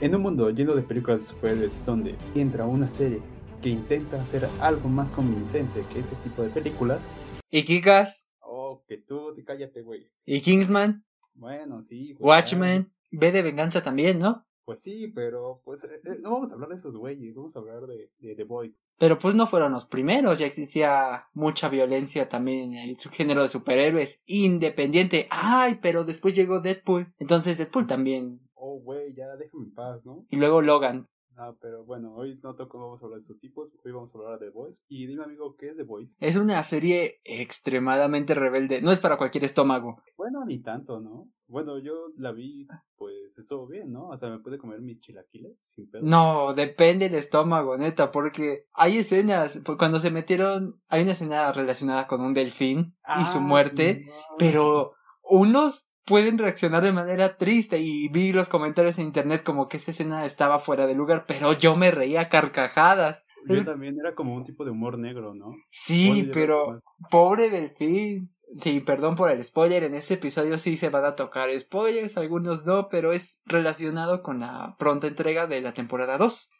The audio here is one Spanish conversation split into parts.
En un mundo lleno de películas de superhéroes donde entra una serie que intenta hacer algo más convincente que ese tipo de películas. ¿Y Kikas? Oh, que tú, cállate, güey. ¿Y Kingsman? Bueno, sí. Güey, Watchmen. Ve de venganza también, ¿no? Pues sí, pero pues eh, eh, no vamos a hablar de esos güeyes, vamos a hablar de, de The Boys. Pero pues no fueron los primeros, ya existía mucha violencia también en el subgénero de superhéroes independiente. Ay, pero después llegó Deadpool. Entonces Deadpool también. Oh, güey, ya déjame en paz, ¿no? Y luego Logan. Ah, pero bueno, hoy no toco, vamos a hablar de sus tipos, hoy vamos a hablar de The Voice. Y dime, amigo, ¿qué es The Voice? Es una serie extremadamente rebelde, no es para cualquier estómago. Bueno, ni tanto, ¿no? Bueno, yo la vi, pues estuvo bien, ¿no? O sea, me pude comer mis chilaquiles sin pedo. No, depende del estómago, neta, porque hay escenas, cuando se metieron, hay una escena relacionada con un delfín y su ah, muerte, pero unos pueden reaccionar de manera triste y vi los comentarios en internet como que esa escena estaba fuera de lugar, pero yo me reía carcajadas. Yo también era como un tipo de humor negro, ¿no? Sí, pero pobre delfín. Sí, perdón por el spoiler, en este episodio sí se van a tocar spoilers, algunos no, pero es relacionado con la pronta entrega de la temporada 2.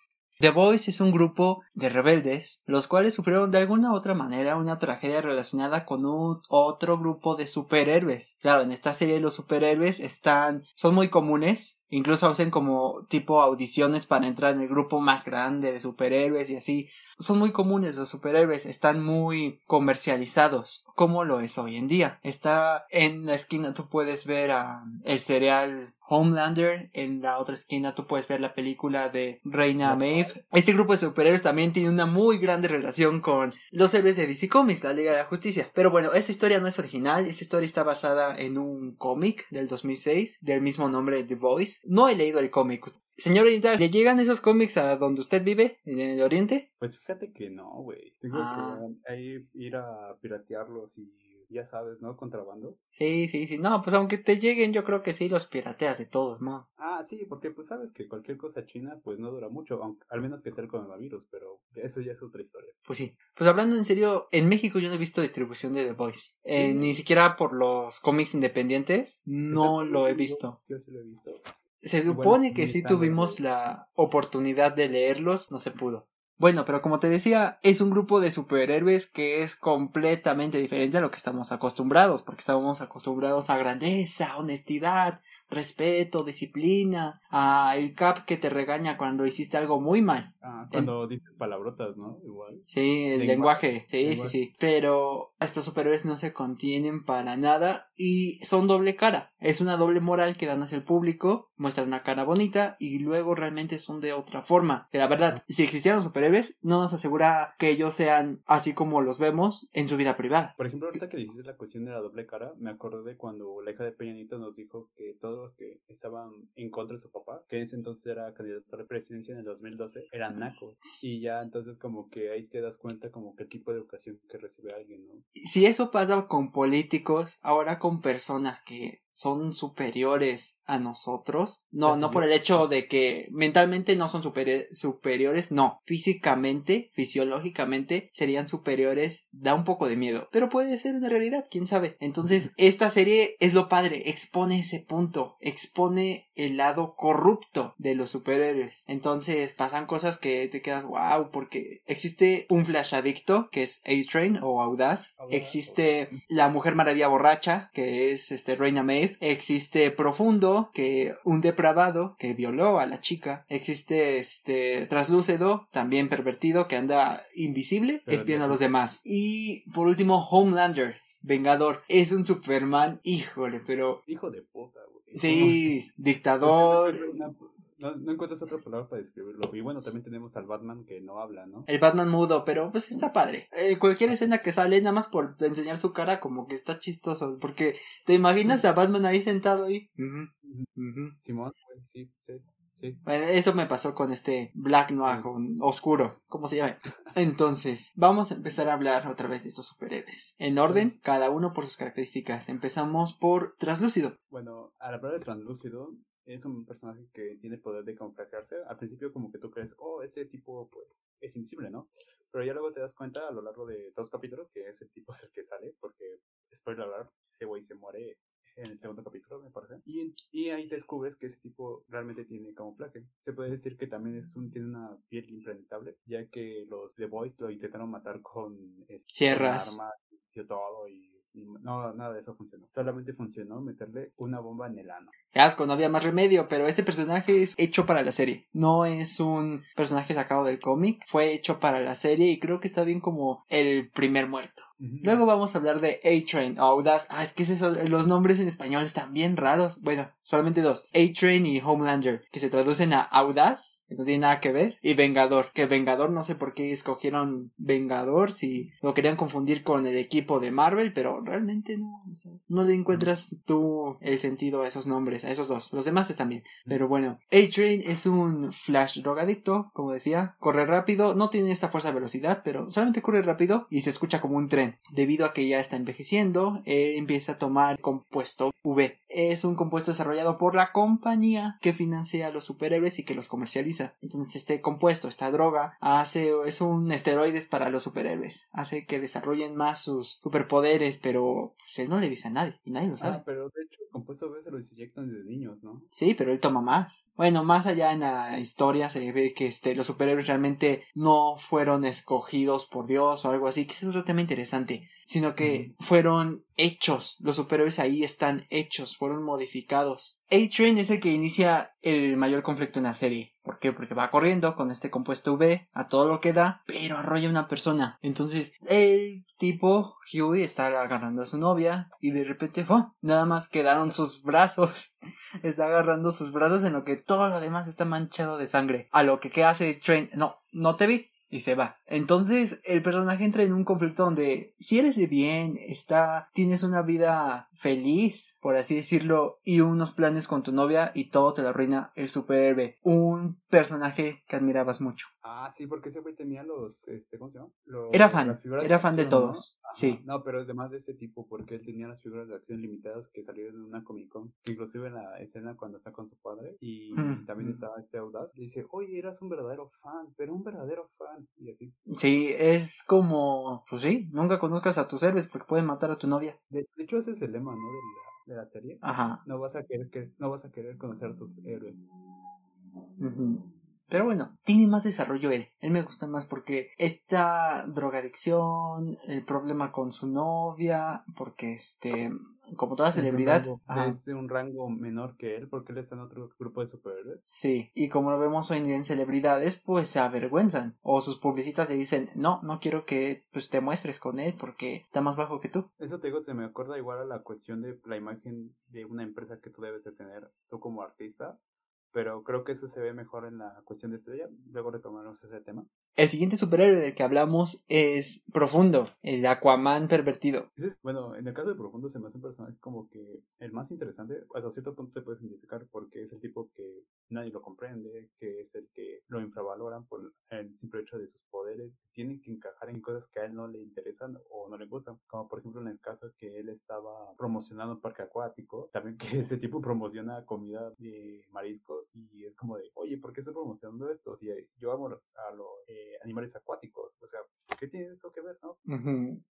The Boys es un grupo de rebeldes, los cuales sufrieron de alguna u otra manera una tragedia relacionada con un otro grupo de superhéroes. Claro, en esta serie los superhéroes están, son muy comunes, incluso hacen como tipo audiciones para entrar en el grupo más grande de superhéroes y así. Son muy comunes los superhéroes, están muy comercializados, como lo es hoy en día. Está en la esquina tú puedes ver a el cereal Homelander. En la otra esquina tú puedes ver la película de Reina Maeve. Este grupo de superhéroes también tiene una muy grande relación con los héroes de DC Comics, la Liga de la Justicia. Pero bueno, esta historia no es original. Esta historia está basada en un cómic del 2006 del mismo nombre The Voice. No he leído el cómic. Señor Editor, ¿le llegan esos cómics a donde usted vive, en el oriente? Pues fíjate que no, güey. Tengo que ah. ir a piratearlos y ya sabes, ¿no? Contrabando. Sí, sí, sí. No, pues aunque te lleguen, yo creo que sí los pirateas de todos modos. Ah, sí, porque pues sabes que cualquier cosa china pues no dura mucho, aunque, al menos que sea el coronavirus, pero eso ya es otra historia. Pues sí. Pues hablando en serio, en México yo no he visto distribución de The Voice. Eh, ni siquiera por los cómics independientes, no lo he visto. Yo sí lo he visto. Se supone que sí tuvimos la oportunidad de leerlos, no se pudo. Bueno, pero como te decía, es un grupo de superhéroes que es completamente diferente a lo que estamos acostumbrados, porque estamos acostumbrados a grandeza, honestidad, respeto, disciplina, a el Cap que te regaña cuando hiciste algo muy mal. Ah, cuando dices palabrotas, ¿no? Igual. Sí, el lenguaje, sí, sí, sí. Pero estos superhéroes no se contienen para nada y son doble cara. Es una doble moral que dan hacia el público, muestran una cara bonita y luego realmente son de otra forma. Que la verdad, si existieran superhéroes, no nos asegura que ellos sean así como los vemos en su vida privada. Por ejemplo, ahorita que dices la cuestión de la doble cara, me acordé de cuando la hija de Peñanito nos dijo que todos los que estaban en contra de su papá, que en ese entonces era candidato a la presidencia en el 2012, eran nacos. Y ya entonces como que ahí te das cuenta como que el tipo de educación que recibe alguien, ¿no? Si eso pasa con políticos, ahora con personas que son superiores a nosotros. No, no por el hecho de que mentalmente no son superiores, no. Físicamente, fisiológicamente serían superiores, da un poco de miedo. Pero puede ser una realidad, quién sabe. Entonces, esta serie es lo padre, expone ese punto, expone el lado corrupto de los superhéroes. Entonces, pasan cosas que te quedas wow, porque existe un flash adicto que es A-Train o Audaz. Existe la mujer maravilla borracha que es este Reina May existe Profundo, que un depravado que violó a la chica, existe este traslúcido, también pervertido, que anda invisible, espiando a los demás. Y por último, Homelander, Vengador, es un Superman, híjole, pero... Hijo de puta, güey. Sí, dictador. No, encuentras otra palabra para describirlo. Y bueno, también tenemos al Batman que no habla, ¿no? El Batman mudo, pero pues está padre. Eh, cualquier escena que sale, nada más por enseñar su cara, como que está chistoso. Porque te imaginas a Batman ahí sentado ahí. Simón, sí, sí. Sí. Bueno, eso me pasó con este Black Noir oscuro, ¿cómo se llama? Entonces, vamos a empezar a hablar otra vez de estos superhéroes. En orden, cada uno por sus características. Empezamos por Translúcido. Bueno, al hablar de Translúcido, es un personaje que tiene poder de camuflajearse. Al principio como que tú crees, oh, este tipo pues es invisible, ¿no? Pero ya luego te das cuenta a lo largo de dos capítulos que ese tipo es el que sale, porque, spoiler alert, ese güey se muere en el segundo capítulo, me parece. Y, y ahí descubres que ese tipo realmente tiene camuflaje. Se puede decir que también es un, tiene una piel impenetrable, ya que los The Boys lo intentaron matar con este, sierras, armas, y todo y no, nada de eso funcionó. Solamente funcionó meterle una bomba en el ano. asco, no había más remedio, pero este personaje es hecho para la serie. No es un personaje sacado del cómic, fue hecho para la serie y creo que está bien como el primer muerto. Luego vamos a hablar de A-Train o Audaz. Ah, es que los nombres en español están bien raros. Bueno, solamente dos. A-Train y Homelander, que se traducen a Audaz, que no tiene nada que ver, y Vengador, que Vengador no sé por qué escogieron Vengador, si lo querían confundir con el equipo de Marvel, pero realmente no. no le encuentras tú el sentido a esos nombres, a esos dos. Los demás están bien. Pero bueno, A-Train es un Flash drogadicto, como decía, corre rápido, no tiene esta fuerza de velocidad, pero solamente corre rápido y se escucha como un tren. Debido a que ya está envejeciendo, empieza a tomar compuesto V. Es un compuesto desarrollado por la compañía que financia a los superhéroes y que los comercializa. Entonces este compuesto, esta droga, hace es un esteroides para los superhéroes. Hace que desarrollen más sus superpoderes, pero pues, él no le dice a nadie y nadie lo sabe. Ah, pero de hecho el compuesto V se lo inyectan desde niños, ¿no? Sí, pero él toma más. Bueno, más allá en la historia se ve que este, los superhéroes realmente no fueron escogidos por Dios o algo así, que es otro tema interesante sino que fueron hechos. Los superhéroes ahí están hechos, fueron modificados. A-Train es el que inicia el mayor conflicto en la serie. ¿Por qué? Porque va corriendo con este compuesto V a todo lo que da, pero arrolla una persona. Entonces, el tipo, Huey, está agarrando a su novia y de repente, nada más quedaron sus brazos. está agarrando sus brazos en lo que todo lo demás está manchado de sangre. A lo que, ¿qué hace Train? No, no te vi y se va. Entonces el personaje entra en un conflicto donde si eres de bien, está, tienes una vida feliz, por así decirlo, y unos planes con tu novia y todo te lo arruina el superhéroe. Un personaje que admirabas mucho. Ah, sí, porque ese güey tenía los, este, ¿cómo se llama? era fan, era fan de todos, sí. No, pero es de más de este tipo, porque él tenía las figuras de acción limitadas que salieron en una Comic Con, inclusive en la escena cuando está con su padre, y también estaba este Audaz, y dice, oye, eras un verdadero fan, pero un verdadero fan, y así. Sí, es como, pues sí, nunca conozcas a tus héroes porque pueden matar a tu novia. De, hecho, ese es el lema, ¿no? De la, de la serie. Ajá. No vas a querer, que, no vas a querer conocer a tus héroes. Pero bueno, tiene más desarrollo él. Él me gusta más porque esta drogadicción, el problema con su novia, porque este, como toda celebridad. es de un rango menor que él, porque él está en otro grupo de superhéroes. Sí, y como lo vemos hoy en día en celebridades, pues se avergüenzan. O sus publicistas le dicen, no, no quiero que pues, te muestres con él porque está más bajo que tú. Eso te digo, se me acuerda igual a la cuestión de la imagen de una empresa que tú debes de tener, tú como artista pero creo que eso se ve mejor en la cuestión de estrella. Luego retomaremos ese tema. El siguiente superhéroe del que hablamos es Profundo, el Aquaman pervertido. bueno, en el caso de Profundo se me hace un personaje como que el más interesante. Hasta cierto punto te puedes identificar porque es el tipo que nadie lo comprende, que es el que lo infravaloran por el simple hecho de sus poderes. Tienen que encajar en cosas que a él no le interesan o no le gustan. Como por ejemplo en el caso que él estaba promocionando un parque acuático. También que ese tipo promociona comida de mariscos y es como de, oye, ¿por qué estoy promocionando esto? Si yo amo a los eh, animales acuáticos, o sea, ¿qué tiene eso que ver, no?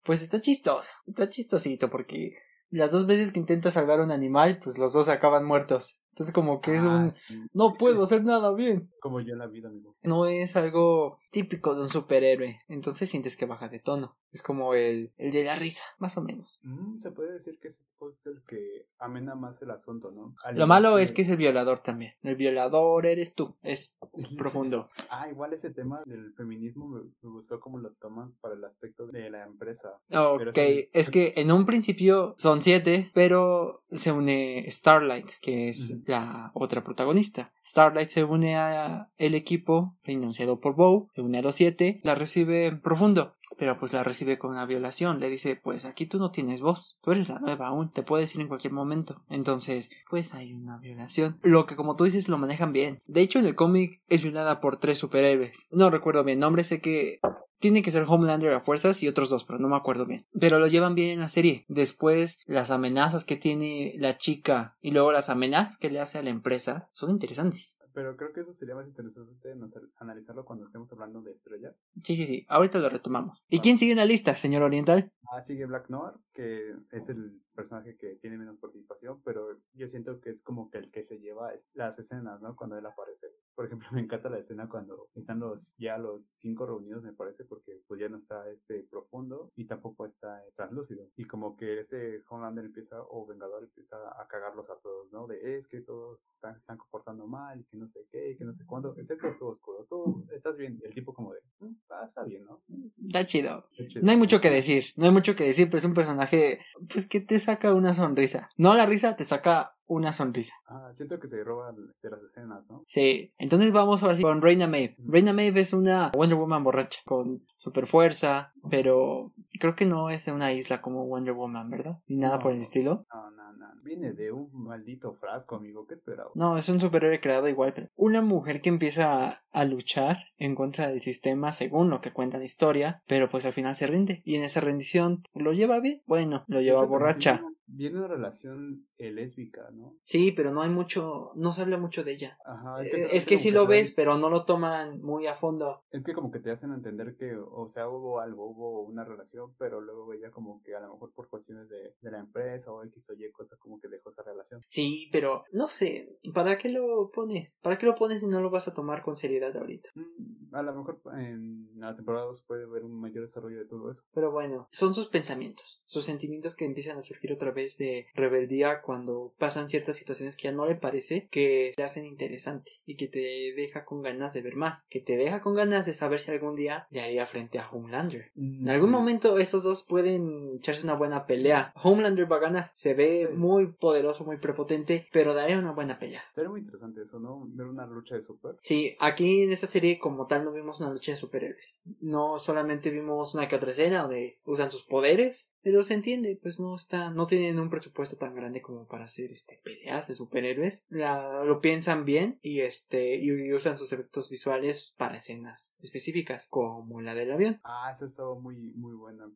Pues está chistoso, está chistosito porque las dos veces que intenta salvar un animal, pues los dos acaban muertos. Entonces como que es un... Ah, no puedo hacer nada bien. Como yo en la vida, amigo. No es algo típico de un superhéroe. Entonces sientes que baja de tono. Es como el, el de la risa, más o menos. Mm, se puede decir que es el que amena más el asunto, ¿no? Lo malo es que es el violador también. El violador eres tú. Es profundo. ah, igual ese tema del feminismo me, gustó como lo toman para el aspecto de la empresa. Ok, es que en un principio son siete, pero se une Starlight, que es la otra protagonista. Starlight se une a el equipo financiado por Bow, se a los siete, la recibe profundo, pero pues la recibe con una violación. Le dice, pues aquí tú no tienes voz, tú eres la nueva aún, te puedes ir en cualquier momento. Entonces, pues hay una violación. Lo que como tú dices lo manejan bien. De hecho, en el cómic es violada por tres superhéroes. No recuerdo bien nombre, sé que tiene que ser Homelander a fuerzas y otros dos, pero no me acuerdo bien. Pero lo llevan bien en la serie. Después, las amenazas que tiene la chica y luego las amenazas que le hace a la empresa son interesantes. Pero creo que eso sería más interesante analizarlo cuando estemos hablando de Estrella. Sí, sí, sí, ahorita lo retomamos. ¿Y quién sigue en la lista, señor Oriental? Ah, sigue Black Noir, que es el personaje que tiene menos participación, pero yo siento que es como que el que se lleva las escenas, ¿no? Cuando él aparece. Por ejemplo, me encanta la escena cuando están los ya los cinco reunidos, me parece, porque pues ya no está este profundo y tampoco está translúcido. Y como que este Homelander empieza, o Vengador empieza a cagarlos a todos, ¿no? De es que todos están, están comportando mal y que no sé qué y que no sé cuándo, excepto todo oscuro. Tú estás bien. El tipo como de, mm, ah, está bien, ¿no? Está chido. No hay mucho que decir, no hay mucho que decir, pero es un personaje, pues que te saca una sonrisa. No la risa, te saca una sonrisa. Ah, siento que se roban este, las escenas, ¿no? Sí, entonces vamos ahora sí con Reina Maeve. Reina Maeve es una Wonder Woman borracha, con super fuerza, pero creo que no es de una isla como Wonder Woman, ¿verdad? Ni nada por el estilo. No, no, no. Viene de un maldito frasco, amigo. ¿Qué esperaba? No, es un superhéroe creado igual. Pero una mujer que empieza a luchar en contra del sistema según lo que cuenta la historia, pero pues al final se rinde. Y en esa rendición, ¿lo lleva bien? Bueno, lo lleva borracha viene una relación eh, lésbica, ¿no? Sí, pero no hay mucho, no se habla mucho de ella. Ajá, es que, eh, sí lo ves, pero no lo toman muy a fondo. Es que como que te hacen entender que, o sea, hubo algo, hubo una relación, pero luego ella como que a lo mejor por cuestiones de, de la empresa o X o Y cosa como que dejó esa relación. Sí, pero no sé, ¿para qué lo pones? ¿Para qué lo pones si no lo vas a tomar con seriedad ahorita? Mm, a lo mejor en la temporada 2 puede haber un mayor desarrollo de todo eso. Pero bueno, son sus pensamientos, sus sentimientos que empiezan a surgir otra vez de rebeldía cuando pasan ciertas situaciones que ya no le parece que te hacen interesante y que te deja con ganas de ver más, que te deja con ganas de saber si algún día le haría frente a Homelander. En algún momento esos dos pueden echarse una buena pelea. Homelander va a ganar, se ve muy poderoso, muy prepotente, pero daría una buena pelea. Sería muy interesante eso, ¿no? Ver una lucha de super. Sí, aquí en esta serie como tal no vimos una lucha de superhéroes. No solamente vimos una que otra escena donde usan sus poderes, pero se entiende, pues no está, no tienen un presupuesto tan grande como para hacer este peleas de superhéroes. La, lo piensan bien y este, y, usan sus efectos visuales para escenas específicas, como la del avión. Ah, eso estaba muy, muy buena.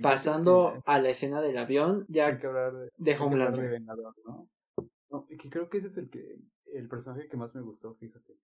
Pasando a la escena del avión, ya hay que hablar de, de Homelander. ¿no? No, que creo que ese es el que el personaje que más me gustó, fíjate.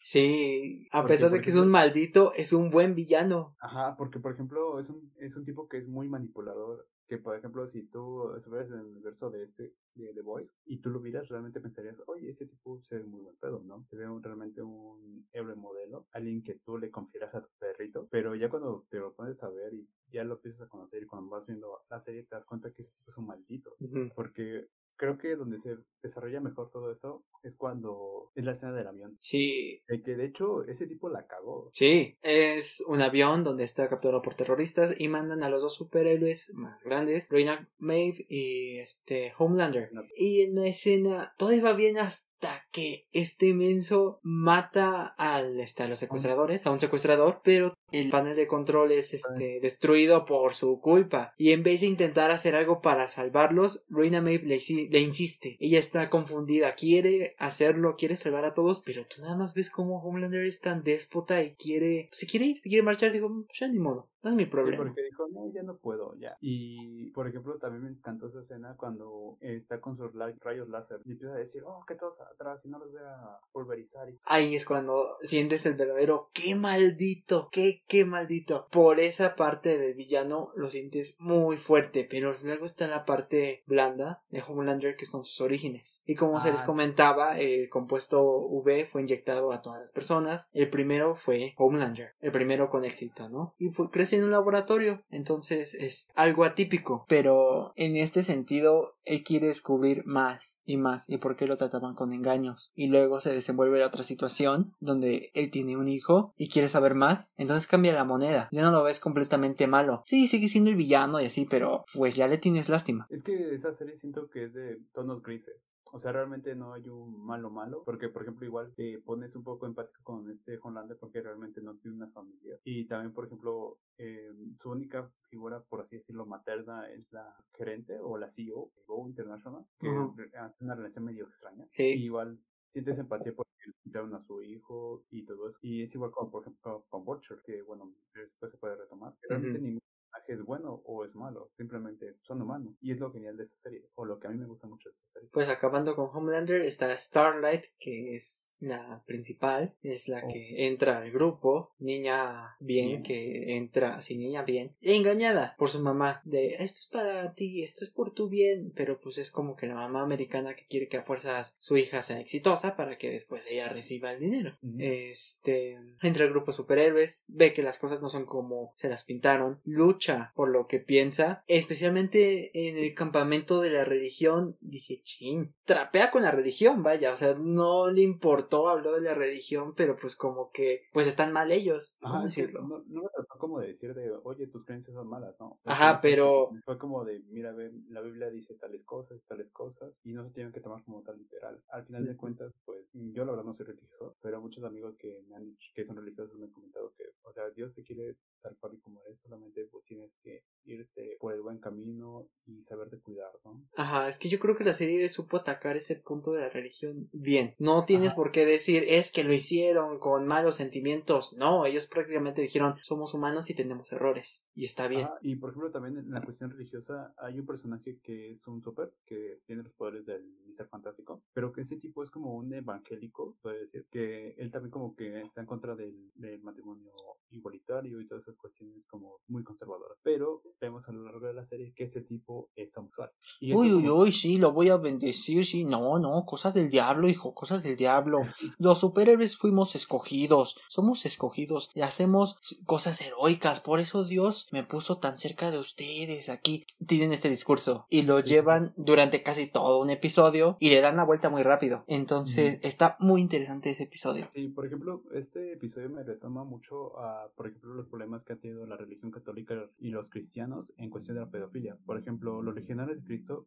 Sí, a pesar de que es un maldito, es un buen villano. Ajá, porque por ejemplo es un, es un tipo que es muy manipulador. Que por ejemplo, si tú estuvieras en el universo de este, de The Voice, y tú lo vieras, realmente pensarías, oye, ese tipo se ve muy buen pedo, ¿no? Se ve realmente un héroe modelo, alguien que tú le confieras a tu perrito, pero ya cuando te lo pones a ver y ya lo empiezas a conocer y cuando vas viendo la serie te das cuenta que ese tipo es un maldito. Porque creo que donde se desarrolla mejor todo eso es cuando es la escena del avión. Sí. De que de hecho ese tipo la cagó. Sí, es un avión donde está capturado por terroristas y mandan a los dos superhéroes más grandes, Reina Maeve y este Homelander. Y en la escena todo iba bien hasta que este menso mata al, este, a los secuestradores, a un secuestrador, pero el panel de control es este, destruido por su culpa. Y en vez de intentar hacer algo para salvarlos, Ruina Maeve le, le, insiste. Ella está confundida, quiere hacerlo, quiere salvar a todos, pero tú nada más ves cómo Homelander es tan déspota y quiere, se quiere ir, quiere marchar. Digo, pues ya ni modo. No es mi problema. porque dijo, no, ya no puedo, ya. Y, por ejemplo, también me encantó esa escena cuando está con sus rayos láser y empieza a decir, oh, que todos atrás y no los voy a pulverizar. Ahí es cuando sientes el verdadero, qué maldito, qué, qué maldito. Por esa parte del villano lo sientes muy fuerte, pero luego está la parte blanda de Homelander que son sus orígenes. Y como se les ah. comentaba, el compuesto V fue inyectado a todas las personas. El primero fue Homelander, el primero con éxito, ¿no? Y fue, en un laboratorio, entonces es algo atípico, pero en este sentido él quiere descubrir más y más y por qué lo trataban con engaños y luego se desenvuelve otra situación donde él tiene un hijo y quiere saber más, entonces cambia la moneda, ya no lo ves completamente malo, sí, sigue siendo el villano y así, pero pues ya le tienes lástima. Es que esa serie siento que es de tonos grises. O sea, realmente no hay un malo malo, porque por ejemplo igual te pones un poco empático con este Homelander porque realmente no tiene una familia. Y también, por ejemplo, eh, su única figura, por así decirlo, materna es la gerente o la CEO de Go International, que hace una relación medio extraña. Sí. igual sientes empatía porque le quitaron a su hijo y todo eso. Y es igual como, por ejemplo, con Butcher, que bueno, después se puede retomar. Realmente ningún personaje es bueno o es malo, simplemente son humanos. Y es lo genial de esa serie, o lo que a mí me gusta mucho de esa serie. Pues acabando con Homelander está Starlight, que es la principal, es la Oh. que entra al grupo, niña bien, Bien. que entra, sí, niña bien, engañada por su mamá, de esto es para ti, esto es por tu bien, pero pues es como que la mamá americana que quiere que a fuerzas su hija sea exitosa para que después ella reciba el dinero. Este entra al grupo superhéroes, ve que las cosas no son como se las pintaron, lucha por lo que piensa, especialmente en el campamento de la religión, dije, chin, trapea con la religión, vaya, o sea, no le importó, habló de la religión, pero pues como que, pues están mal ellos, ¿cómo Ajá, es decirlo? no, no me trató como de decir de, oye, tus creencias son malas, ¿no? Fue Ajá, como pero- Fue como de, mira, ve, la Biblia dice tales cosas, tales cosas, y no se tienen que tomar como tal literal. Al final de cuentas, pues, yo la verdad no soy religioso, pero muchos amigos que me han dicho que son religiosos me han comentado que, o sea, Dios te quiere tal cual y como eres, solamente pues tienes que irte por el buen camino y saberte cuidar, ¿no? Ajá, es que yo creo que la serie supo atacar ese punto de la religión bien. No tienes Ajá. por qué decir es que lo hicieron con malos sentimientos. No, ellos prácticamente dijeron somos humanos y tenemos errores. Y está bien. Ajá, y por ejemplo también en la cuestión religiosa hay un personaje que es un super que tiene los poderes del Mr. Fantástico, pero que ese tipo es como un evangélico, puede decir, que él también como que está en contra del, del matrimonio igualitario y todas esas cuestiones como muy conservadoras. Pero vemos a lo largo de la serie que ese tipo es homosexual. Y Uy, uy, uy, sí, lo voy a bendecir, sí, no, no, cosas del diablo, hijo, cosas del diablo. Los superhéroes fuimos escogidos, somos escogidos y hacemos cosas heroicas, por eso Dios me puso tan cerca de ustedes aquí. Tienen este discurso y lo Sí, llevan durante casi todo un episodio y le dan la vuelta muy rápido. Entonces, Ujú. está muy interesante ese episodio. Sí, por ejemplo, este episodio me retoma mucho a, por ejemplo, los problemas que ha tenido la religión católica y los cristianos en cuestión de la pedofilia. Por ejemplo, los legionarios de Cristo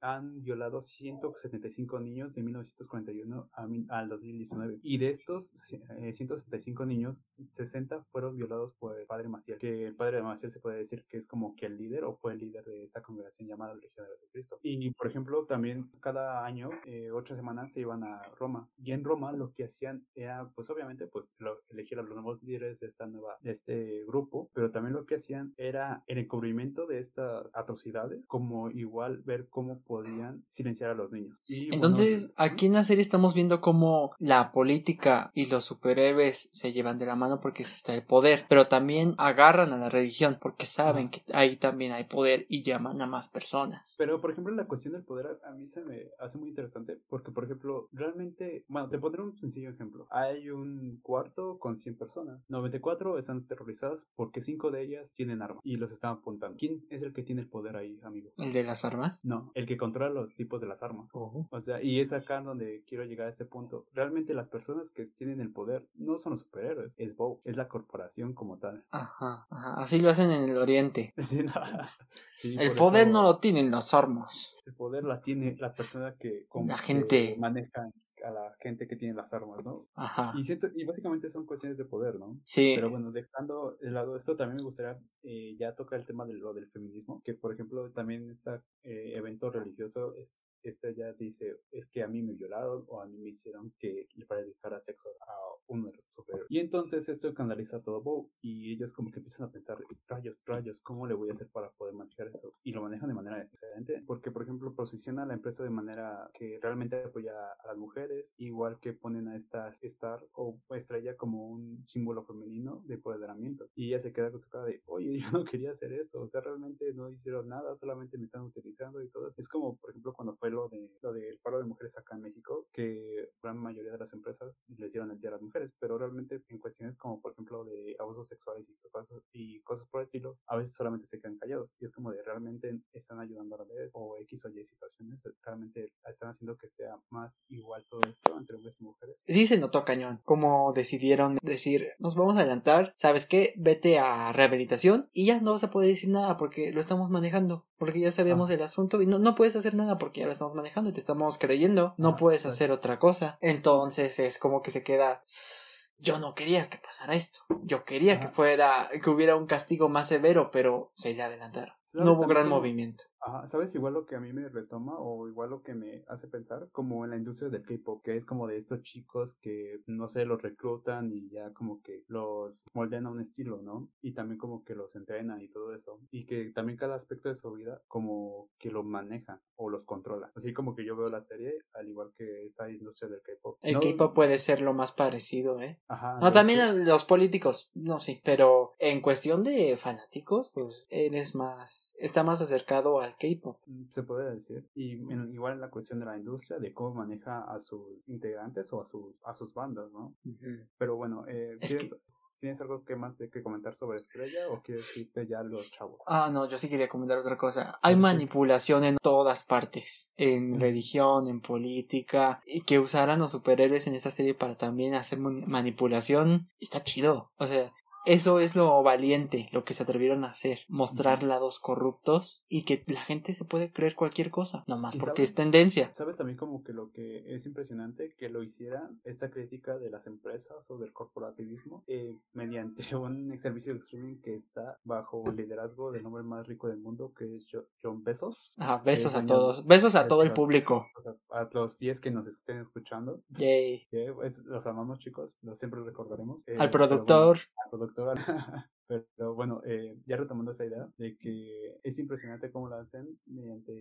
han violado 175 niños de 1941 a mi- al 2019. Y de estos eh, 175 niños, 60 fueron violados por el padre Maciel, que el padre Maciel se puede decir que es como que el líder o fue el líder de esta congregación llamada Legionarios de Cristo. Y, por ejemplo, también cada año, eh, ocho semanas, se iban a Roma. Y en Roma lo que hacían era, pues obviamente, pues lo- elegir a los nuevos líderes de esta nueva, de este grupo, pero también lo que hacían era el encubrimiento de estas atrocidades, como igual ver cómo podían silenciar a los niños. Y, bueno, Entonces, aquí en la serie estamos viendo cómo la política y los superhéroes se llevan de la mano porque está el poder, pero también agarran a la religión porque saben que ahí también hay poder y llaman a más personas. Pero, por ejemplo, la cuestión del poder a a mí se me hace muy interesante porque, por ejemplo, realmente, bueno, te pondré un sencillo ejemplo. Hay un cuarto con 100 personas. 94 están aterrorizadas porque 5 de ellas tienen armas y los están apuntando. ¿Quién es el que tiene el poder ahí, amigo? ¿El de las armas? No, el que controla los tipos de las armas. Oh. O sea, y es acá donde quiero llegar a este punto. Realmente las personas que tienen el poder no son los superhéroes, es Bow, es la corporación como tal. Ajá, ajá, así lo hacen en el oriente. Sí, no. Sí, El poder eso- no lo tienen las armas. El poder la tiene la persona que, La que gente. maneja a la gente que tiene las armas, ¿no? Ajá. Y siento, y básicamente son cuestiones de poder, ¿no? Sí. Pero bueno, dejando de lado esto, también me gustaría eh, ya tocar el tema de lo del feminismo, que por ejemplo también este evento religioso, es, este ya dice, es que a mí me violaron o a mí me hicieron que le practicara sexo a uno de los superiores. Y entonces esto canaliza todo Bow y ellos como que empiezan a pensar, rayos, rayos, ¿cómo le voy a hacer para poder manejar eso? Y lo manejan de manera excelente, porque por ejemplo posiciona la empresa de manera que realmente apoya a las mujeres, igual que ponen a esta Star o Estrella como un símbolo femenino de empoderamiento. Y ella se queda con su cara de, oye, yo no quería hacer eso, o sea, realmente no hicieron nada, solamente me están utilizando y todo. Es como, por ejemplo, cuando fue lo de lo del paro de mujeres acá en México, que gran mayoría de las empresas les dieron el día a las mujeres, pero realmente en cuestiones como, por ejemplo, de abusos sexuales y cosas, y cosas por el estilo, a veces solamente se quedan callados. Y es como de realmente están ayudando a la vez, o X o Y situaciones, realmente están haciendo que sea más igual todo esto entre hombres y mujeres. Sí se notó cañón. Como decidieron decir, nos vamos a adelantar, ¿sabes qué? Vete a rehabilitación y ya no vas a poder decir nada porque lo estamos manejando. Porque ya sabíamos Ah. el asunto y no, no puedes hacer nada porque ya lo estamos manejando y te estamos creyendo. No Ah, puedes hacer otra cosa. Entonces es como que se queda. Yo no quería que pasara esto. Yo quería que fuera, que hubiera un castigo más severo, pero se le adelantaron. ¿Sabes No hubo gran movimiento. Ajá, ¿sabes? Igual lo que a mí me retoma o igual lo que me hace pensar, como en la industria del K-pop, que es como de estos chicos que, no sé, los reclutan y ya como que los moldean a un estilo, ¿no? Y también como que los entrenan y todo eso. Y que también cada aspecto de su vida como que lo maneja o los controla. Así como que yo veo la serie, al igual que esta industria del K-pop. El K-pop puede ser lo más parecido, ¿eh? Ajá. No, también los políticos, no, sí, pero en cuestión de fanáticos, pues eres más, está más acercado al K-pop. Mm, se puede decir. Y igual en la cuestión de la industria, de cómo maneja a sus integrantes o a sus, a sus bandas, ¿no? Pero bueno, eh, ¿tienes, algo que más de que comentar sobre Estrella o quieres decirte ya los chavos? Ah, no, yo sí quería comentar otra cosa. Hay manipulación en todas partes, en religión, en política, y que usaran los superhéroes en esta serie para también hacer manipulación, está chido. O sea, eso es lo valiente, lo que se atrevieron a hacer, mostrar lados corruptos y que la gente se puede creer cualquier cosa, nomás porque es tendencia. ¿Sabes también como que lo que es impresionante que lo hicieran esta crítica de las empresas o del corporativismo eh, mediante un servicio de streaming que está bajo el liderazgo del hombre más rico del mundo que es John Besos? Ah, besos a todos, besos a todo el público. a los 10 que nos estén escuchando. los amamos chicos, los siempre recordaremos. al productor. al productor Pero bueno, eh, ya retomando esa idea de que es impresionante cómo lo hacen mediante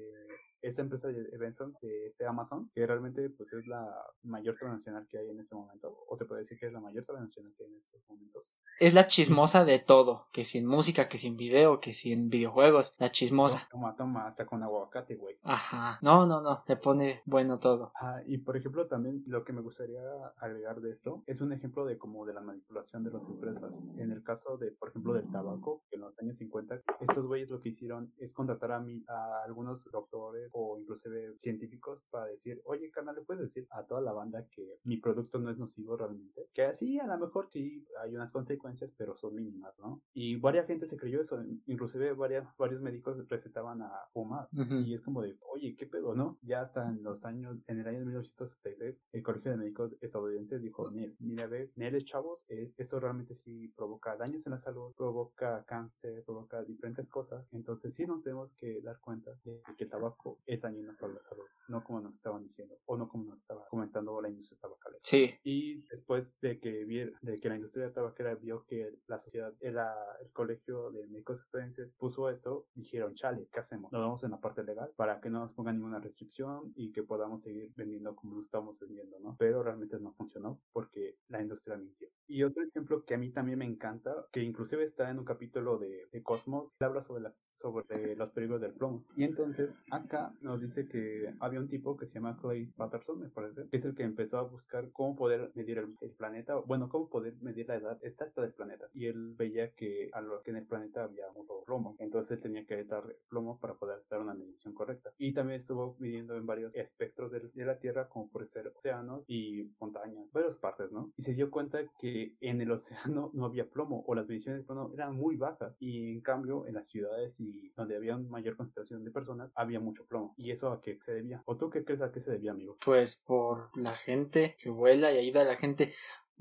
esta empresa de Benson, de este Amazon, que realmente pues es la mayor transnacional que hay en este momento, o se puede decir que es la mayor transnacional que hay en estos momentos. Es la chismosa de todo, que sin música, que sin video, que sin videojuegos, la chismosa. Toma, toma, hasta con aguacate, güey. Ajá, no, no, no, te pone bueno todo. Ah, y por ejemplo también lo que me gustaría agregar de esto es un ejemplo de como de la manipulación de las empresas. En el caso de, por ejemplo, del tabaco, que en los años 50, estos güeyes lo que hicieron es contratar a, mi, a algunos doctores o inclusive científicos para decir, oye, canal, ¿le puedes decir a toda la banda que mi producto no es nocivo realmente? Que así a lo mejor sí hay unas consecuencias, pero son mínimas, ¿no? Y varias gente se creyó eso, inclusive varias, varios médicos recetaban a fumar. Y es como de, oye, ¿qué pedo, no? Ya hasta en los años, en el año 1976, el Colegio de Médicos estadounidenses dijo, mira, ve, Nel, chavos, eh, esto realmente sí provoca daños en la salud, provoca cáncer, provoca diferentes cosas. Entonces sí nos tenemos que dar cuenta de que el tabaco es dañino para la salud, no como nos estaban diciendo, o no como nos estaba comentando la industria tabacalera. Sí. Y después de que, de que la industria tabacalera vio que la sociedad, el, el colegio de médicos estadounidenses puso esto, dijeron, chale, ¿qué hacemos? Nos vamos en la parte legal para que no nos pongan ninguna restricción y que podamos seguir vendiendo como lo estamos vendiendo, ¿no? Pero realmente no funcionó porque la industria mintió. Y otro ejemplo que a mí también me encanta, que inclusive está en un capítulo de, de Cosmos, habla sobre, la, sobre los peligros del plomo. Y entonces acá nos dice que había un tipo que se llama Clay Patterson, me parece, que es el que empezó a buscar cómo poder medir el, planeta, bueno, cómo poder medir la edad exacta del planeta. Y él veía que, a lo que en el planeta había mucho plomo, entonces él tenía que dar plomo para poder dar una medición correcta. Y también estuvo midiendo en varios espectros de, de la Tierra, como por ser océanos y montañas, varias partes, ¿no? Y se dio cuenta que en el océano no había plomo o las mediciones de plomo eran muy bajas y en cambio en las ciudades y donde había mayor concentración de personas había mucho plomo. ¿Y eso a qué se debía? ¿O tú qué crees a qué se debía, amigo? Pues por la gente que vuela y ayuda a la gente.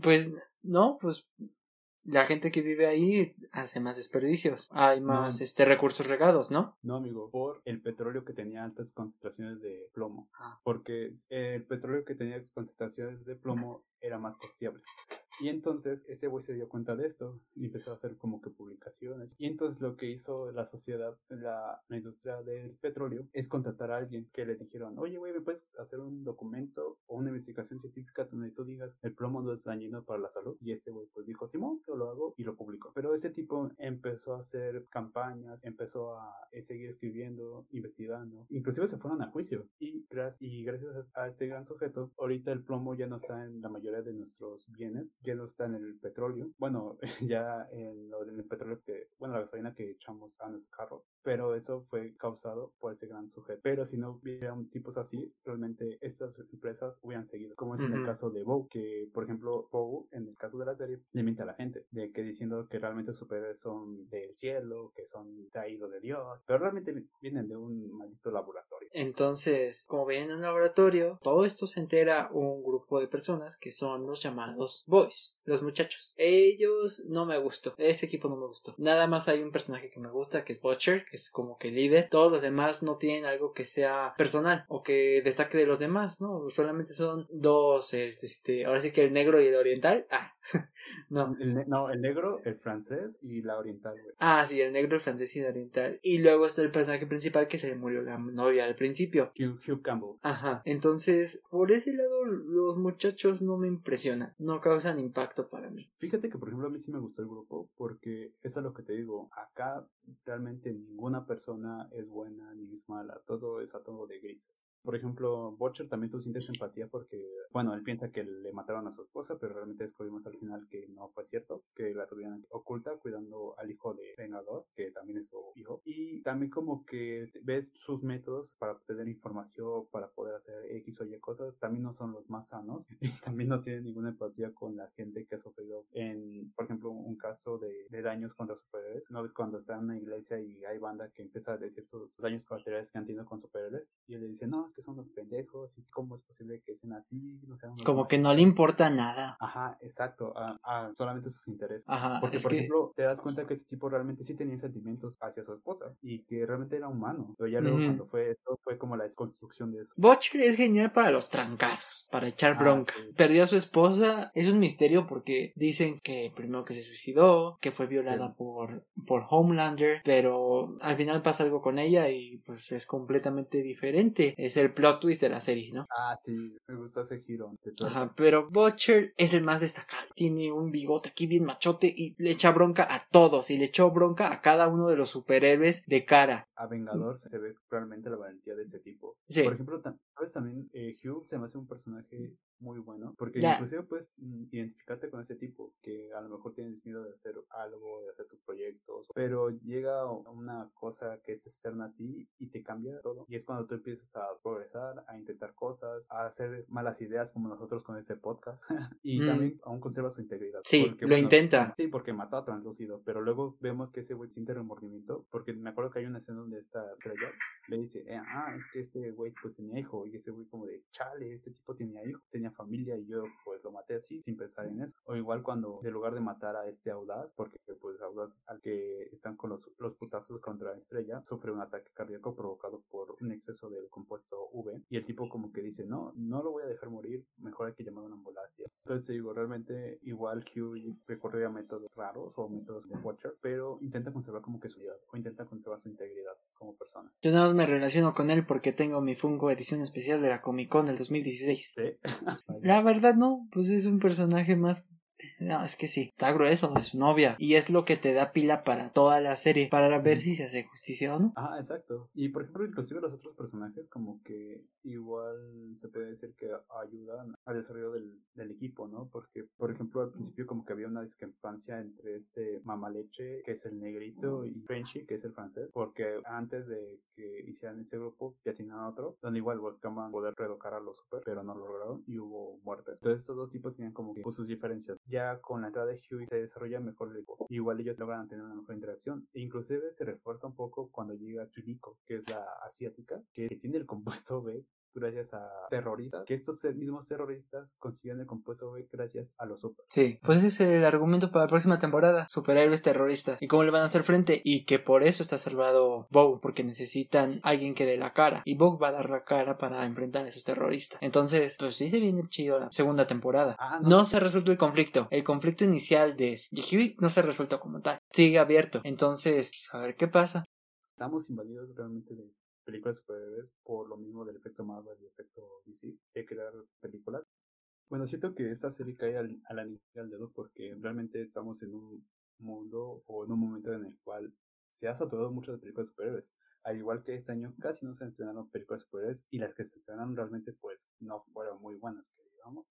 Pues no, pues la gente que vive ahí hace más desperdicios, hay más este recursos regados, ¿no? No, amigo, por el petróleo que tenía altas concentraciones de plomo, ah. porque el petróleo que tenía concentraciones de plomo era más costeable. Y entonces este güey se dio cuenta de esto y empezó a hacer como que publicaciones. Y entonces lo que hizo la sociedad, la, la industria del petróleo, es contratar a alguien que le dijeron, oye güey, ¿me puedes hacer un documento o una investigación científica donde tú digas el plomo no es dañino para la salud? Y este güey pues dijo, Simón, yo lo hago y lo publicó. Pero ese tipo empezó a hacer campañas, empezó a seguir escribiendo, investigando. Inclusive se fueron a juicio. Y, y gracias a este gran sujeto, ahorita el plomo ya no está en la mayoría de nuestros bienes no está en el petróleo. Bueno, ya en lo del petróleo que, bueno, la gasolina que echamos a nuestros carros. Pero eso fue causado por ese gran sujeto. Pero si no hubieran tipos así, realmente estas empresas hubieran seguido. Como es en el caso de Bow, que por ejemplo, Bow, en el caso de la serie, limita a la gente. De que diciendo que realmente superhéroes son del cielo, que son traídos de Dios. Pero realmente vienen de un maldito laboratorio. Entonces, como ven en un laboratorio, todo esto se entera un grupo de personas que son los llamados boys los muchachos. Ellos no me gustó. Ese equipo no me gustó. Nada más hay un personaje que me gusta, que es Butcher, que es como que líder. Todos los demás no tienen algo que sea personal o que destaque de los demás, ¿no? Solamente son dos, este, ahora sí que el negro y el oriental. Ah, no. El, no, el negro, el francés y la oriental, Ah, sí, el negro, el francés y el oriental. Y luego está el personaje principal que se le murió la novia al principio. Hugh, Campbell. Ajá. Entonces, por ese lado, los muchachos no me impresionan. No causan impacto para mí. Fíjate que, por ejemplo, a mí sí me gustó el grupo porque eso es lo que te digo. Acá realmente ninguna persona es buena ni es mala. Todo es a todo de grises. Por ejemplo, Butcher también tú sientes empatía porque, bueno, él piensa que le mataron a su esposa, pero realmente descubrimos al final que no fue cierto, que la tuvieron oculta cuidando al hijo de Vengador, que también es su hijo. Y también como que ves sus métodos para obtener información, para poder hacer X o Y cosas, también no son los más sanos y también no tiene ninguna empatía con la gente que ha sufrido en, por ejemplo, un caso de, daños contra superhéroes. ¿No ves cuando está en una iglesia y hay banda que empieza a decir sus, daños colaterales que han tenido con superhéroes? Y él le dice, no, que son los pendejos y cómo es posible que sean así, no Como que no le importa nada. Ajá, exacto, a, solamente sus intereses. Ajá, Porque, por ejemplo, te das cuenta que ese tipo realmente sí tenía sentimientos hacia su esposa y que realmente era humano. Pero ya luego cuando fue esto, fue como la desconstrucción de eso. Butcher es genial para los trancazos, para echar ah, bronca. Perdió a su esposa, es un misterio porque dicen que primero que se suicidó, que fue violada por, por Homelander, pero al final pasa algo con ella y pues es completamente diferente. Es el plot twist de la serie, ¿no? Ah, sí, me gusta ese giro. Ajá, pero Butcher es el más destacado. Tiene un bigote aquí bien machote y le echa bronca a todos y le echó bronca a cada uno de los superhéroes de cara. A Vengador se ve realmente la valentía de este tipo. Por ejemplo, ¿sabes también? Eh, Hugh se me hace un personaje muy bueno porque inclusive puedes mm, identificarte con ese tipo que a lo mejor tienes miedo de hacer algo, de hacer tus proyectos, pero llega una cosa que es externa a ti y te cambia todo. Y es cuando tú empiezas a progresar, a intentar cosas, a hacer malas ideas como nosotros con este podcast. y mm. también aún conserva su integridad. Sí, lo intenta. Sí, porque mató a Translúcido, pero luego vemos que ese güey siente remordimiento, porque me acuerdo que hay una escena donde esta estrella le dice, eh, ah, es que este güey pues tenía hijo, y ese güey como de, chale, este tipo tenía hijo, tenía familia, y yo pues lo maté así, sin pensar en eso. O igual cuando, en lugar de matar a este Audaz, porque pues Audaz al que están con los, los putazos contra Estrella, sufre un ataque cardíaco provocado por un exceso del compuesto V, y el tipo como que dice, no, no lo voy a dejar morir, mejor hay que llamar a una ambulancia. Entonces te digo, realmente igual Hugh recorría métodos raros o métodos de Watcher, pero intenta conservar como que su vida, o intenta conservar su integridad como persona. Yo nada más me relaciono con él porque tengo mi Funko edición especial de la Comic Con del 2016. ¿Sí? la verdad no, pues es un personaje más no, es que sí, está grueso de su novia. Y es lo que te da pila para toda la serie, para ver si se hace justicia o no. Ah, exacto. Y por ejemplo, inclusive los otros personajes como que igual se puede decir que ayudan al desarrollo del, del equipo, ¿no? Porque, por ejemplo, al principio como que había una discrepancia entre este Mamaleche, que es el negrito, y Frenchy, que es el francés, porque antes de que hicieran ese grupo ya tenían otro, donde igual buscaban poder reeducar a los super, pero no lo lograron y hubo muertes. Entonces estos dos tipos tenían como que sus diferencias. Ya con la entrada de Huey se desarrolla mejor el equipo. Igual ellos logran tener una mejor interacción. E inclusive se refuerza un poco cuando llega Kiriko, que es la asiática, que tiene el compuesto B gracias a terroristas, que estos mismos terroristas consiguen el compuesto B gracias a los super. Sí, pues ese es el argumento para la próxima temporada, superhéroes terroristas y cómo le van a hacer frente y que por eso está salvado Bow, porque necesitan alguien que dé la cara y Bow va a dar la cara para enfrentar a esos terroristas. Entonces, pues sí se viene chido la segunda temporada. Ah, no, se resuelto el conflicto, el conflicto inicial de Jihui no se resuelto como tal, sigue abierto. Entonces, pues, a ver qué pasa. Estamos invadidos realmente de películas superhéroes por lo mismo del efecto Marvel y el efecto DC de crear películas. Bueno, siento que esta serie cae al, a la al dedo porque realmente estamos en un mundo o en un momento en el cual se ha saturado mucho de películas superhéroes. Al igual que este año casi no se estrenaron películas superhéroes y las que se estrenaron realmente pues no fueron muy buenas que digamos.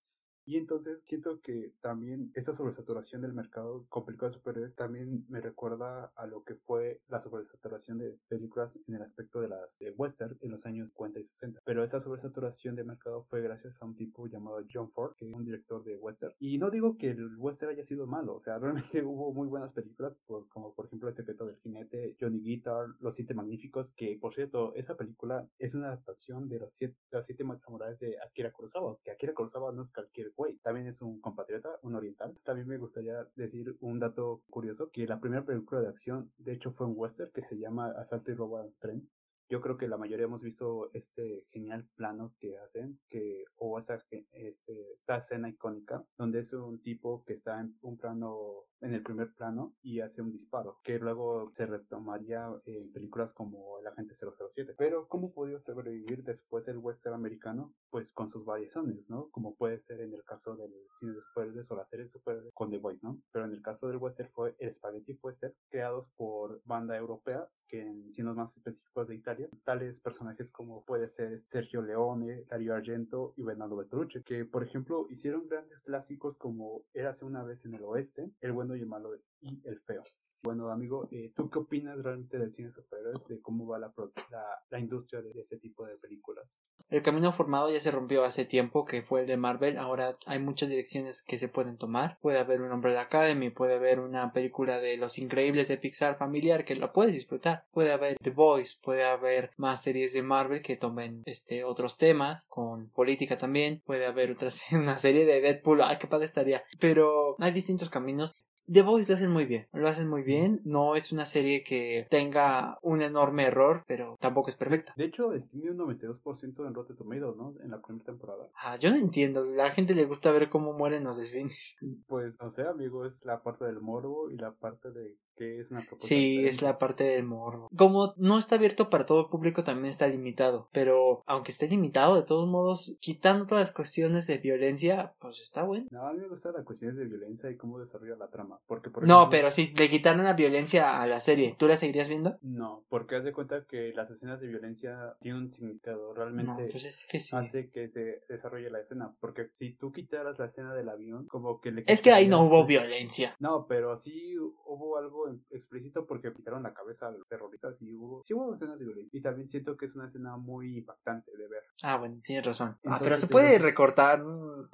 Y entonces siento que también esta sobresaturación del mercado con películas superhéroes también me recuerda a lo que fue la sobresaturación de películas en el aspecto de las de western en los años 50 y 60. Pero esa sobresaturación de mercado fue gracias a un tipo llamado John Ford, que es un director de western. Y no digo que el western haya sido malo, o sea, realmente hubo muy buenas películas, como por ejemplo El secreto del jinete, Johnny Guitar, Los siete magníficos, que por cierto, esa película es una adaptación de los siete, los siete samuráis de Akira Kurosawa, que Akira Kurosawa no es cualquier Wei. También es un compatriota, un oriental. También me gustaría decir un dato curioso, que la primera película de acción, de hecho, fue un western que se llama Asalto y robo al tren yo creo que la mayoría hemos visto este genial plano que hacen, que, o esta, este, esta escena icónica, donde es un tipo que está en un plano, en el primer plano y hace un disparo, que luego se retomaría en películas como El Agente 007. Pero, ¿cómo pudo sobrevivir después el western americano? Pues con sus variaciones, ¿no? Como puede ser en el caso del cine de superhéroes o la serie de superhéroes con The Voice, ¿no? Pero en el caso del western fue el Spaghetti Western, creados por banda europea, que en signos más específicos de Italia tales personajes como puede ser Sergio Leone, Dario Argento y Bernardo Bertolucci, que por ejemplo hicieron grandes clásicos como Érase una vez en el oeste, El y el malo y El feo. Bueno, amigo, eh, ¿tú qué opinas realmente del cine superhéroes, de cómo va la, la, la industria de ese tipo de películas? El camino formado ya se rompió hace tiempo, que fue el de Marvel. Ahora hay muchas direcciones que se pueden tomar. Puede haber un Umbrella Academy, puede haber una película de Los Increíbles de Pixar familiar que la puedes disfrutar. Puede haber The Voice, puede haber más series de Marvel que tomen este otros temas, con política también. Puede haber otra, una serie de Deadpool. Ay, qué padre estaría. Pero hay distintos caminos. The Voice lo hacen muy bien, lo hacen muy bien. No es una serie que tenga un enorme error, pero tampoco es perfecta. De hecho, tiene un 92% en Rotten Tomatoes, ¿no? En la primera temporada. Ah, yo no entiendo. La gente le gusta ver cómo mueren los delfines. Pues no sé, amigo, es la parte del morbo y la parte de que es una propuesta. Sí, es la parte del morbo. Como no está abierto para todo el público, también está limitado. Pero aunque esté limitado, de todos modos, quitando todas las cuestiones de violencia, pues está bueno. No, a mí me gustan las cuestiones de violencia y cómo desarrolla la trama. Porque, no, pero si le quitaron la violencia a la serie, ¿tú la seguirías viendo? No, porque haz de cuenta que las escenas de violencia tienen un significado. Realmente pues hace que se desarrolle la escena. Porque si tú quitaras la escena del avión, como que le... Es que ahí no hubo violencia. No, pero sí hubo algo explícito porque quitaron la cabeza a los terroristas y hubo, sí hubo escenas de violencia. Y también siento que es una escena muy impactante de ver. Ah, bueno, tienes razón. ah, pero se puede recortar.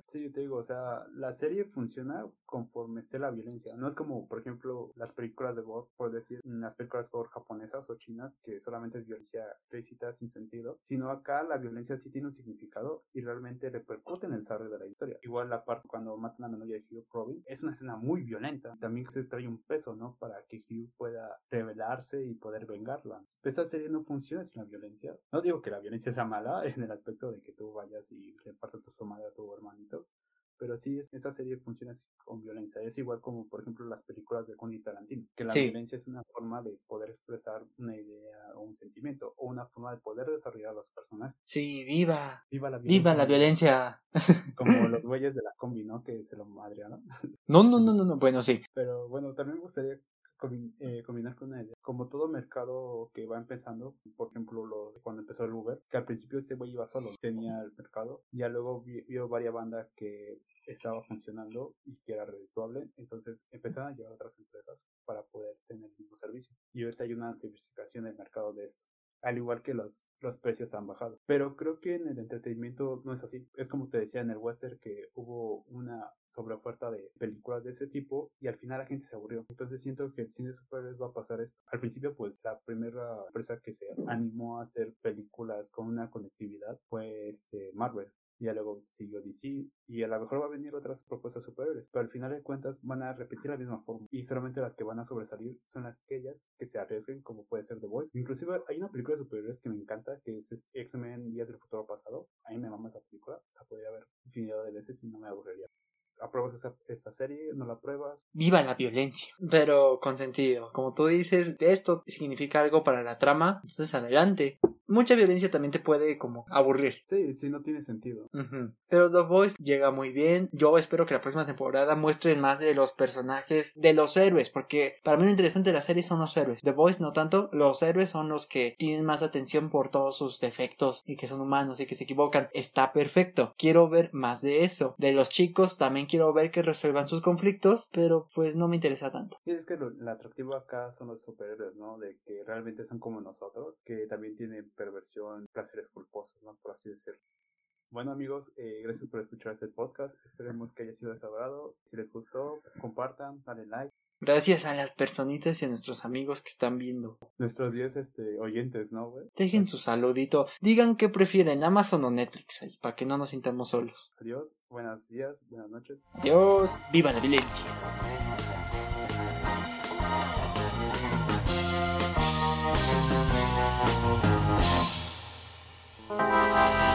Sí, yo te digo, o sea, la serie funciona conforme esté la violencia. No es como, por ejemplo, las películas de gore, por decir, las películas gore japonesas o chinas, que solamente es violencia explícita sin sentido, sino acá la violencia sí tiene un significado y realmente repercute en el desarrollo de la historia. Igual la parte cuando matan a la novia de Hugh Robin es una escena muy violenta. También se trae un peso, ¿no? Para que Hugh pueda rebelarse y poder vengarla. Esta serie no funciona sin la violencia. No digo que la violencia sea mala en el aspecto de que tú vayas y le partas tu madre a tu hermanito, pero sí, esta serie funciona con violencia. Es igual como, por ejemplo, las películas de Quentin Tarantino, que la violencia es una forma de poder expresar una idea o un sentimiento, o una forma de poder desarrollar a los personajes. Sí, viva. Viva la violencia. Viva la violencia. Como los güeyes de la combi, ¿no? Que se lo madrearon. No, no, no, no, no, bueno, sí. Pero bueno, también me gustaría eh, combinar con ella. Como todo mercado que va empezando, por ejemplo, lo, cuando empezó el Uber, que al principio este güey iba solo, tenía el mercado, ya luego vio varias bandas que estaba funcionando y que era redituable, entonces empezaron a llevar otras empresas para poder tener el mismo servicio. Y ahorita hay una diversificación del mercado de esto al igual que los, los precios han bajado. Pero creo que en el entretenimiento no es así. Es como te decía en el western que hubo una sobreoferta de películas de ese tipo y al final la gente se aburrió. Entonces siento que el cine de va a pasar esto. Al principio pues la primera empresa que se animó a hacer películas con una conectividad fue este Marvel y luego siguió DC y a lo mejor va a venir otras propuestas superiores, pero al final de cuentas van a repetir la misma forma y solamente las que van a sobresalir son las aquellas que se arriesguen como puede ser The Voice. Inclusive hay una película de superhéroes que me encanta que es este X-Men Días del Futuro Pasado. A mí me mama esa película, la podría ver infinidad de veces y no me aburriría. ¿Apruebas esa, esta serie? ¿No la apruebas? Viva la violencia, pero con sentido. Como tú dices, esto significa algo para la trama, entonces adelante mucha violencia también te puede como aburrir. Sí, sí, no tiene sentido. Pero The Voice llega muy bien. Yo espero que la próxima temporada muestren más de los personajes, de los héroes, porque para mí lo interesante de la serie son los héroes. The Voice no tanto, los héroes son los que tienen más atención por todos sus defectos y que son humanos y que se equivocan. Está perfecto. Quiero ver más de eso. De los chicos también quiero ver que resuelvan sus conflictos, pero pues no me interesa tanto. Sí, es que lo, atractivo acá son los superhéroes, ¿no? De que realmente son como nosotros, que también tienen perversión, placeres culposos, ¿no? Por así decirlo. Bueno amigos, eh, gracias por escuchar este podcast. Esperemos que haya sido de Si les gustó, compartan, dale like. Gracias a las personitas y a nuestros amigos que están viendo. Nuestros 10 este, oyentes, ¿no, güey? Dejen su saludito. Digan qué prefieren, Amazon o Netflix, para que no nos sintamos solos. Adiós, buenos días, buenas noches. Adiós, viva la violencia. Música